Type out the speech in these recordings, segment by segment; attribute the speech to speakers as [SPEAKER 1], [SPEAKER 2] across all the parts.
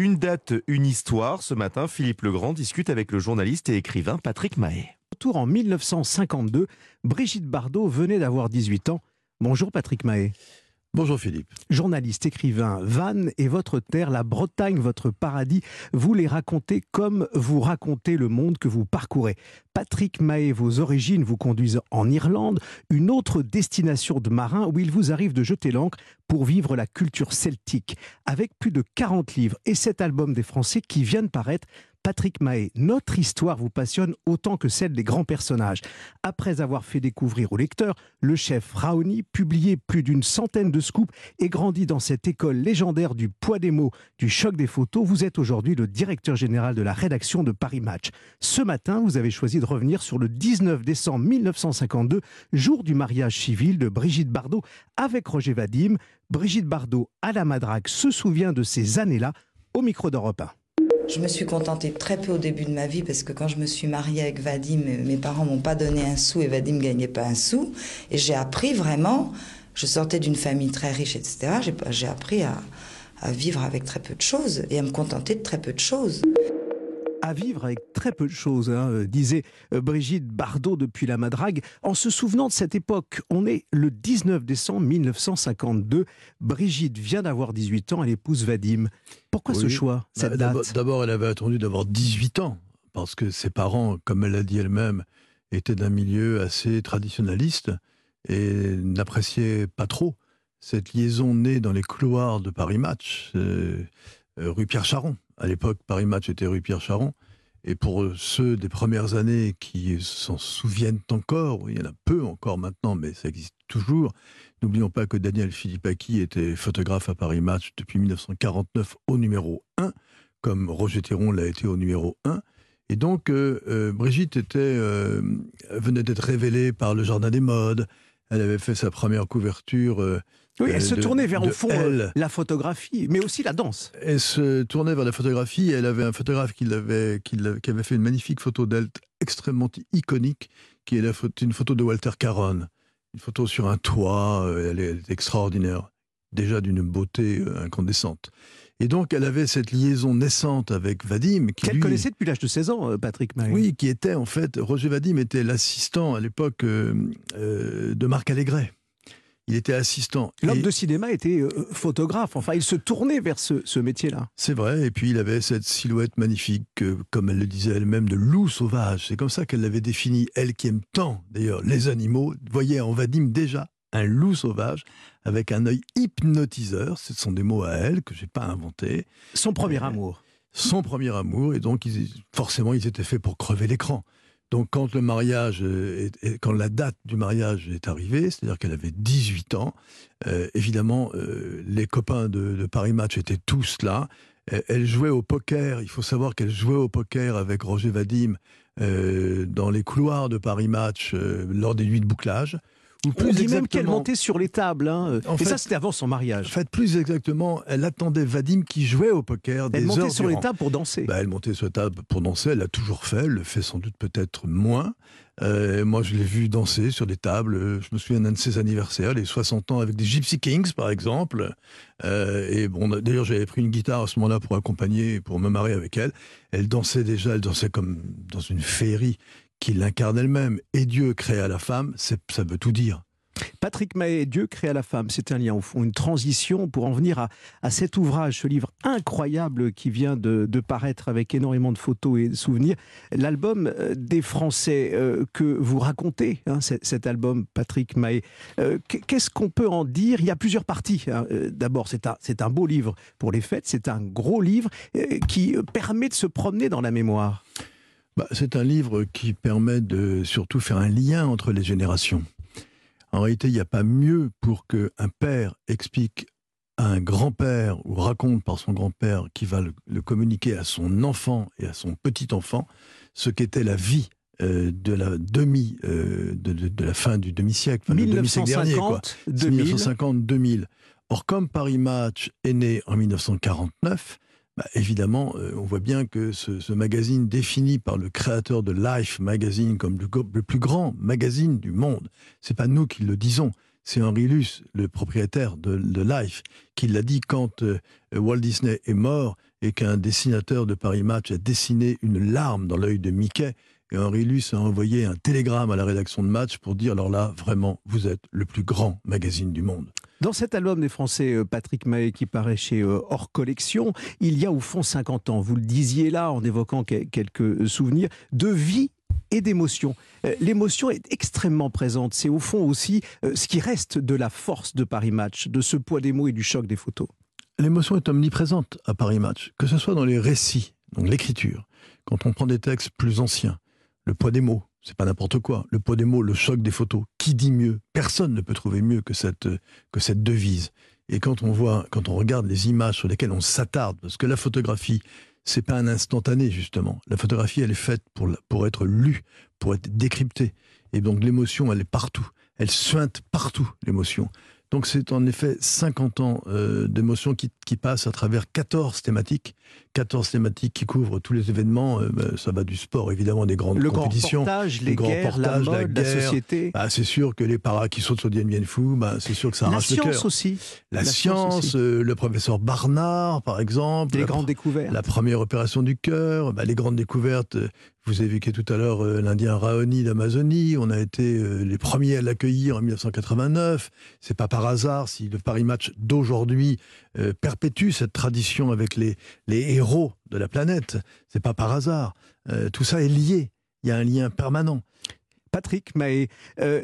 [SPEAKER 1] Une date, une histoire. Ce matin, Philippe Legrand discute avec le journaliste et écrivain Patrick Mahé.
[SPEAKER 2] Retour en 1952, Brigitte Bardot venait d'avoir 18 ans. Bonjour Patrick Mahé.
[SPEAKER 3] Bonjour Philippe.
[SPEAKER 2] Journaliste, écrivain, Vannes et votre terre, la Bretagne, votre paradis, vous les racontez comme vous racontez le monde que vous parcourez. Patrick Mahé, vos origines vous conduisent en Irlande, une autre destination de marins où il vous arrive de jeter l'ancre pour vivre la culture celtique. Avec plus de 40 livres et cet album des Français qui vient de paraître, Patrick Mahé, notre histoire vous passionne autant que celle des grands personnages. Après avoir fait découvrir aux lecteurs le chef Raoni, publié plus d'une centaine de scoops et grandi dans cette école légendaire du poids des mots, du choc des photos, vous êtes aujourd'hui le directeur général de la rédaction de Paris Match. Ce matin, vous avez choisi de revenir sur le 19 décembre 1952, jour du mariage civil de Brigitte Bardot avec Roger Vadim. Brigitte Bardot, à la Madrague, se souvient de ces années-là au micro d'Europe 1.
[SPEAKER 4] Je me suis contentée très peu au début de ma vie parce que quand je me suis mariée avec Vadim, mes parents m'ont pas donné un sou et Vadim gagnait pas un sou. Et j'ai appris vraiment, je sortais d'une famille très riche, etc. J'ai appris à, à vivre avec très peu de choses et à me contenter de très peu de choses
[SPEAKER 2] à vivre avec très peu de choses, hein, euh, disait euh, Brigitte Bardot depuis la Madrague. En se souvenant de cette époque, on est le 19 décembre 1952. Brigitte vient d'avoir 18 ans, elle épouse Vadim. Pourquoi ce choix, cette
[SPEAKER 3] bah,
[SPEAKER 2] date?
[SPEAKER 3] D'abord, elle avait attendu d'avoir 18 ans, parce que ses parents, comme elle l'a dit elle-même, étaient d'un milieu assez traditionnaliste et n'appréciaient pas trop cette liaison née dans les couloirs de Paris Match, euh, rue Pierre Charon. À l'époque, Paris Match était rue Pierre Charon. Et pour ceux des premières années qui s'en souviennent encore, il y en a peu encore maintenant, mais ça existe toujours. N'oublions pas que Daniel Philippaki était photographe à Paris Match depuis 1949 au numéro 1, comme Roger Théron l'a été au numéro 1. Et donc, euh, euh, Brigitte était, euh, venait d'être révélée par le Jardin des Modes. Elle avait fait sa première couverture
[SPEAKER 2] oui, elle se tournait vers, au fond, la photographie, mais aussi la danse.
[SPEAKER 3] Elle se tournait vers la photographie. Elle avait un photographe qui, avait, qui, avait fait une magnifique photo d'elle, extrêmement iconique, qui est la, une photo de Walter Caron. Une photo sur un toit, euh, elle est extraordinaire, déjà d'une beauté euh, incandescente. Et donc, elle avait cette liaison naissante avec Vadim.
[SPEAKER 2] Qu'elle connaissait depuis l'âge de 16 ans, euh, Patrick Marie.
[SPEAKER 3] Oui, qui était en fait. Roger Vadim était l'assistant à l'époque de Marc Allégret il était assistant.
[SPEAKER 2] L'homme de cinéma était euh, photographe. Enfin, il se tournait vers ce, métier-là.
[SPEAKER 3] C'est vrai. Et puis, il avait cette silhouette magnifique, comme elle le disait elle-même, de loup sauvage. C'est comme ça qu'elle l'avait défini. Elle qui aime tant, d'ailleurs, les animaux, voyait en Vadim déjà un loup sauvage avec un œil hypnotiseur. Ce sont des mots à elle que j'ai pas inventés.
[SPEAKER 2] Son premier euh, amour.
[SPEAKER 3] Son premier amour. Et donc, forcément, ils étaient faits pour crever l'écran. Donc quand le mariage, quand la date du mariage est arrivée, c'est-à-dire qu'elle avait 18 ans, euh, évidemment, euh, les copains de, Paris Match étaient tous là. Elle jouait au poker. Il faut savoir qu'elle jouait au poker avec Roger Vadim dans les couloirs de Paris Match lors des nuits de bouclage.
[SPEAKER 2] On dit même qu'elle montait sur les tables. Hein. Et ça, c'était avant son mariage.
[SPEAKER 3] En fait, plus exactement, elle attendait Vadim qui jouait au poker.
[SPEAKER 2] Elle
[SPEAKER 3] montait
[SPEAKER 2] sur les tables pour danser.
[SPEAKER 3] Bah, elle montait sur les tables pour danser. Elle l'a toujours fait. Elle le fait sans doute peut-être moins. Euh, moi, je l'ai vu danser sur des tables. Je me souviens d'un de ses anniversaires, les 60 ans, avec des Gypsy Kings, par exemple. Euh, et bon, d'ailleurs, j'avais pris une guitare à ce moment-là pour accompagner, pour me marier avec elle. Elle dansait déjà, elle dansait comme dans une féerie qui l'incarne elle-même. Et Dieu créa la femme, ça veut tout dire.
[SPEAKER 2] Patrick Mahé, Dieu créa la femme, c'est un lien au fond, une transition pour en venir à, cet ouvrage, ce livre incroyable qui vient de, paraître avec énormément de photos et de souvenirs. L'album euh, des Français euh, que vous racontez, hein, cet album, Patrick Mahé. Euh, qu'est-ce qu'on peut en dire? Il y a plusieurs parties. Hein. D'abord, c'est un, un beau livre pour les fêtes, c'est un gros livre qui permet de se promener dans la mémoire.
[SPEAKER 3] Bah, c'est un livre qui permet de surtout faire un lien entre les générations. En réalité, il n'y a pas mieux pour qu'un père explique à un grand-père ou raconte par son grand-père qui va le, communiquer à son enfant et à son petit-enfant ce qu'était la vie euh, de la demi euh, de, la fin du demi-siècle, enfin,
[SPEAKER 2] 1950,
[SPEAKER 3] 1950-2000. Or, comme Paris Match est né en 1949, bah, évidemment, euh, on voit bien que ce, magazine défini par le créateur de Life Magazine comme le, plus grand magazine du monde, c'est pas nous qui le disons, c'est Henri Luce, le propriétaire de, Life, qui l'a dit quand euh, Walt Disney est mort. et qu'un dessinateur de Paris Match a dessiné une larme dans l'œil de Mickey. Et Henri Luce a envoyé un télégramme à la rédaction de Match pour dire alors là, vraiment, vous êtes le plus grand magazine du monde.
[SPEAKER 2] Dans cet album des Français, euh, Patrick Mahé, qui paraît chez euh, Hors Collection, il y a au fond 50 ans, vous le disiez là en évoquant quelques souvenirs, de vie et d'émotion. Euh, l'émotion est extrêmement présente. C'est au fond aussi ce qui reste de la force de Paris Match, de ce poids des mots et du choc des photos.
[SPEAKER 3] L'émotion est omniprésente à Paris Match, que ce soit dans les récits, donc l'écriture, quand on prend des textes plus anciens, le poids des mots, c'est pas n'importe quoi. Le poids des mots, le choc des photos. Qui dit mieux? Personne ne peut trouver mieux que cette, que cette devise. Et quand on voit, quand on regarde les images sur lesquelles on s'attarde, parce que la photographie, c'est pas un instantané justement. La photographie, elle est faite pour, pour être lue, pour être décryptée. Et donc l'émotion, elle est partout. Elle suinte partout, l'émotion. Donc c'est en effet 50 ans euh, d'émotion qui, qui passent à travers 14 thématiques, 14 thématiques qui couvrent tous les événements. Euh, bah, ça va du sport, évidemment, des grandes
[SPEAKER 2] le
[SPEAKER 3] compétitions.
[SPEAKER 2] Grand reportage, les grands guerres, la, mode, la, société.
[SPEAKER 3] Bah, c'est sûr que les paras qui sautent sur deviennent fous, bah, c'est sûr que ça arrache le cœur.
[SPEAKER 2] La science aussi.
[SPEAKER 3] La, science, euh, le professeur Barnard, par exemple.
[SPEAKER 2] Les grandes découvertes.
[SPEAKER 3] La première opération du cœur, bah, les grandes découvertes. Vous évoqué tout à l'heure l'Indien Raoni d'Amazonie. On a été les premiers à l'accueillir en 1989. C'est pas par hasard si le Paris Match d'aujourd'hui perpétue cette tradition avec les, les héros de la planète. C'est pas par hasard. tout ça est lié. Il y a un lien permanent.
[SPEAKER 2] Patrick Mahé,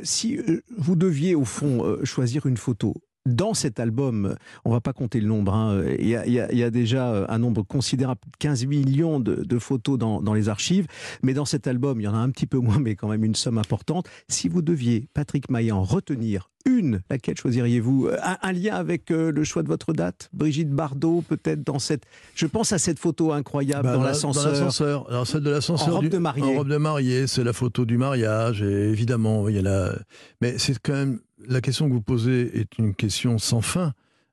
[SPEAKER 2] si vous deviez au fond choisir une photo, dans cet album, on va pas compter le nombre, hein, il, y a, déjà un nombre considérable, 15 millions de, photos dans, les archives, mais dans cet album, il y en a un petit peu moins, mais quand même une somme importante. Si vous deviez, Patrick en retenir une, laquelle choisiriez-vous? Un, lien avec euh, le choix de votre date? Brigitte Bardot, peut-être dans cette... Je pense à cette photo incroyable bah, dans l'ascenseur.
[SPEAKER 3] Dans l'ascenseur, alors celle de l'ascenseur... En
[SPEAKER 2] robe de mariée.
[SPEAKER 3] En robe de mariée, c'est la photo du mariage, et évidemment, il y a la... Mais c'est quand même la question que vous posez est une question sans fin.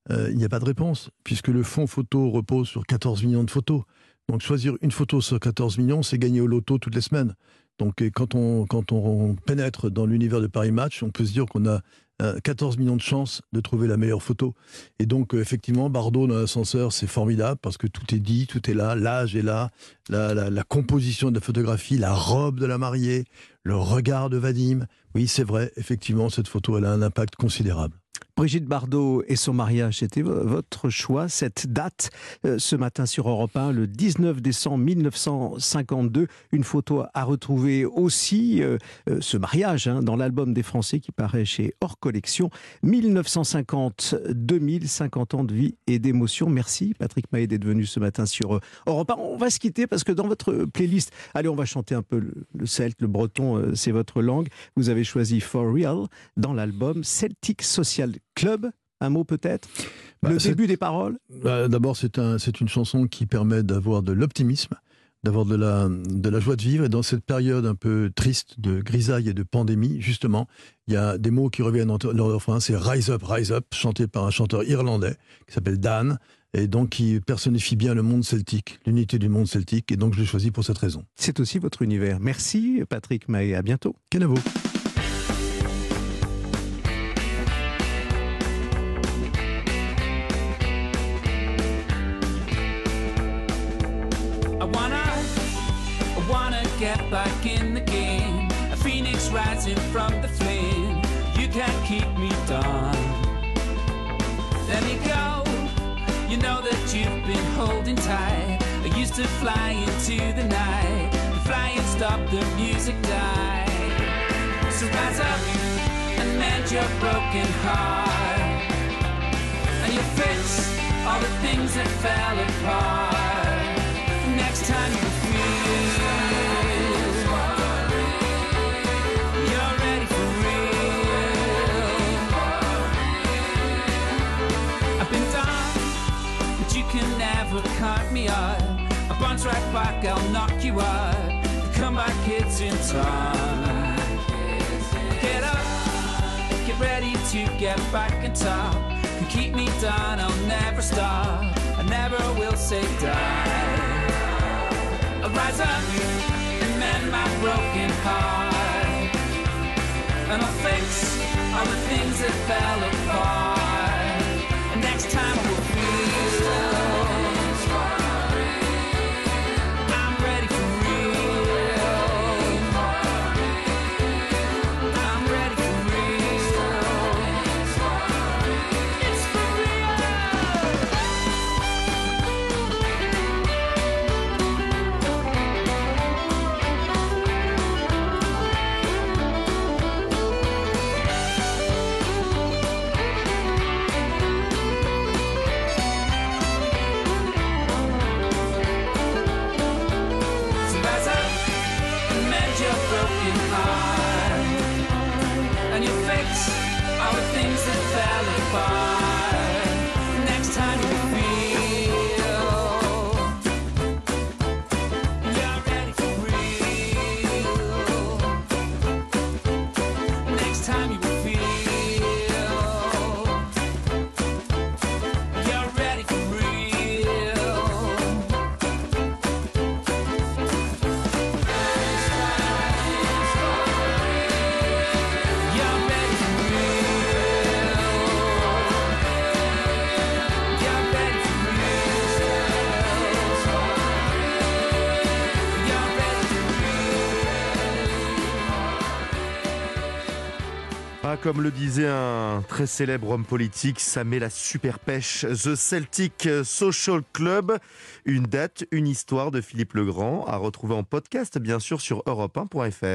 [SPEAKER 3] Euh, il n'y a pas de réponse, puisque le fond photo repose sur 14 millions de photos. Donc choisir une photo sur 14 millions, c'est gagner au loto toutes les semaines. Donc quand on, pénètre dans l'univers de Paris Match, on peut se dire qu'on a 14 euh, millions de chances de trouver la meilleure photo. Et donc, euh, effectivement, Bardot dans l'ascenseur, c'est formidable parce que tout est dit, tout est là, l'âge est là, la, la, composition de la photographie, la robe de la mariée, le regard de Vadim. Oui, c'est vrai, effectivement, cette photo, elle a un impact considérable.
[SPEAKER 2] Brigitte Bardot et son mariage, c'était votre choix, cette date, euh, ce matin sur Europe 1, le 19 décembre 1952. Une photo à retrouver aussi, euh, euh, ce mariage, hein, dans l'album des Français qui paraît chez Hors Collection. 1950-2000, 50 ans de vie et d'émotion. Merci Patrick Maé d'être venu ce matin sur Europe 1. On va se quitter parce que dans votre playlist, allez, on va chanter un peu le, le celte, le breton, c'est votre langue. Vous avez choisi For Real dans l'album Celtic Social Club, un mot peut-être bah, Le début des paroles
[SPEAKER 3] bah, D'abord, c'est un, une chanson qui permet d'avoir de l'optimisme, d'avoir de la, de la joie de vivre. Et dans cette période un peu triste de grisaille et de pandémie, justement, il y a des mots qui reviennent dans leur refrain. C'est Rise Up, Rise Up, chanté par un chanteur irlandais qui s'appelle Dan. Et donc qui personnifie bien le monde celtique, l'unité du monde celtique. Et donc je l'ai choisi pour cette raison.
[SPEAKER 2] C'est aussi votre univers. Merci Patrick Mahé. À bientôt.
[SPEAKER 3] Canavo. back in the game. A phoenix rising from the flame. You can't keep me down. Let me go. You know that you've been holding tight. I used to fly into the night. The flying stopped, the music died. So rise up and mend your broken heart. And you fix all the things that fell apart. Next time you right back, I'll knock you out. Come back, kids, in time. Get up, get ready to get back in top. Can keep me down, I'll never stop. I never will say die. I'll rise up and mend my broken heart. And I'll fix all the things that fell apart.
[SPEAKER 1] Comme le disait un très célèbre homme politique, ça met la super pêche. The Celtic Social Club. Une date, une histoire de Philippe Legrand à retrouver en podcast, bien sûr, sur europe1.fr.